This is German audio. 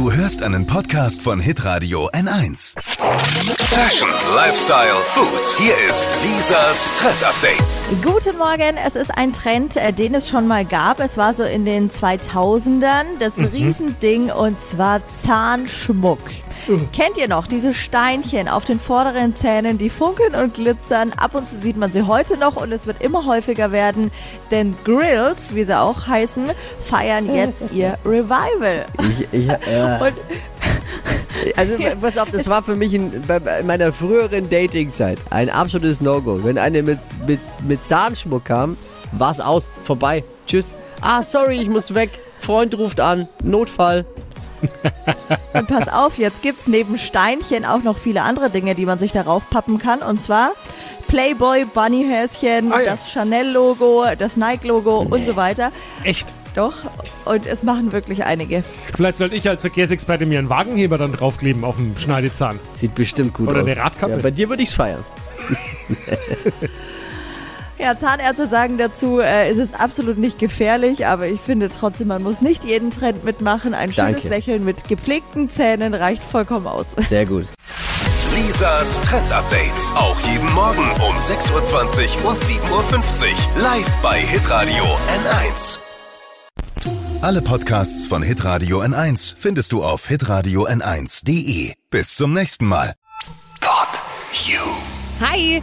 Du hörst einen Podcast von Hitradio N1. Fashion, Lifestyle, Food. Hier ist Lisas Trend Update. Guten Morgen, es ist ein Trend, äh, den es schon mal gab. Es war so in den 2000ern das Riesending und zwar Zahnschmuck. Kennt ihr noch diese Steinchen auf den vorderen Zähnen, die funkeln und glitzern? Ab und zu sieht man sie heute noch und es wird immer häufiger werden, denn Grills, wie sie auch heißen, feiern jetzt ihr Revival. Ich, ich, äh, Und also pass auf, das war für mich in, bei, bei meiner früheren Datingzeit ein absolutes No-Go. Wenn eine mit, mit, mit Zahnschmuck kam, war's aus, vorbei. Tschüss. Ah, sorry, ich muss weg. Freund ruft an. Notfall. Und pass auf, jetzt gibt's neben Steinchen auch noch viele andere Dinge, die man sich darauf pappen kann. Und zwar Playboy, Bunnyhäschen, Ah, ja. das Chanel-Logo, das Nike-Logo und so weiter. Echt? Doch, und es machen wirklich einige. Vielleicht sollte ich als Verkehrsexperte mir einen Wagenheber dann draufkleben auf dem Schneidezahn. Sieht bestimmt gut Oder aus. eine Radkappe. Ja, bei dir würde ich's feiern. Ja, Zahnärzte sagen dazu, äh, es ist absolut nicht gefährlich, aber ich finde trotzdem, man muss nicht jeden Trend mitmachen. Ein schönes Danke. Lächeln mit gepflegten Zähnen reicht vollkommen aus. Sehr gut. Lisas Trend Update. Auch jeden Morgen um 6.20 Uhr und 7.50 Uhr. Live bei Hitradio N1. Alle Podcasts von Hitradio N1 findest du auf hitradio n1.de. Bis zum nächsten Mal. Pod You. Hi,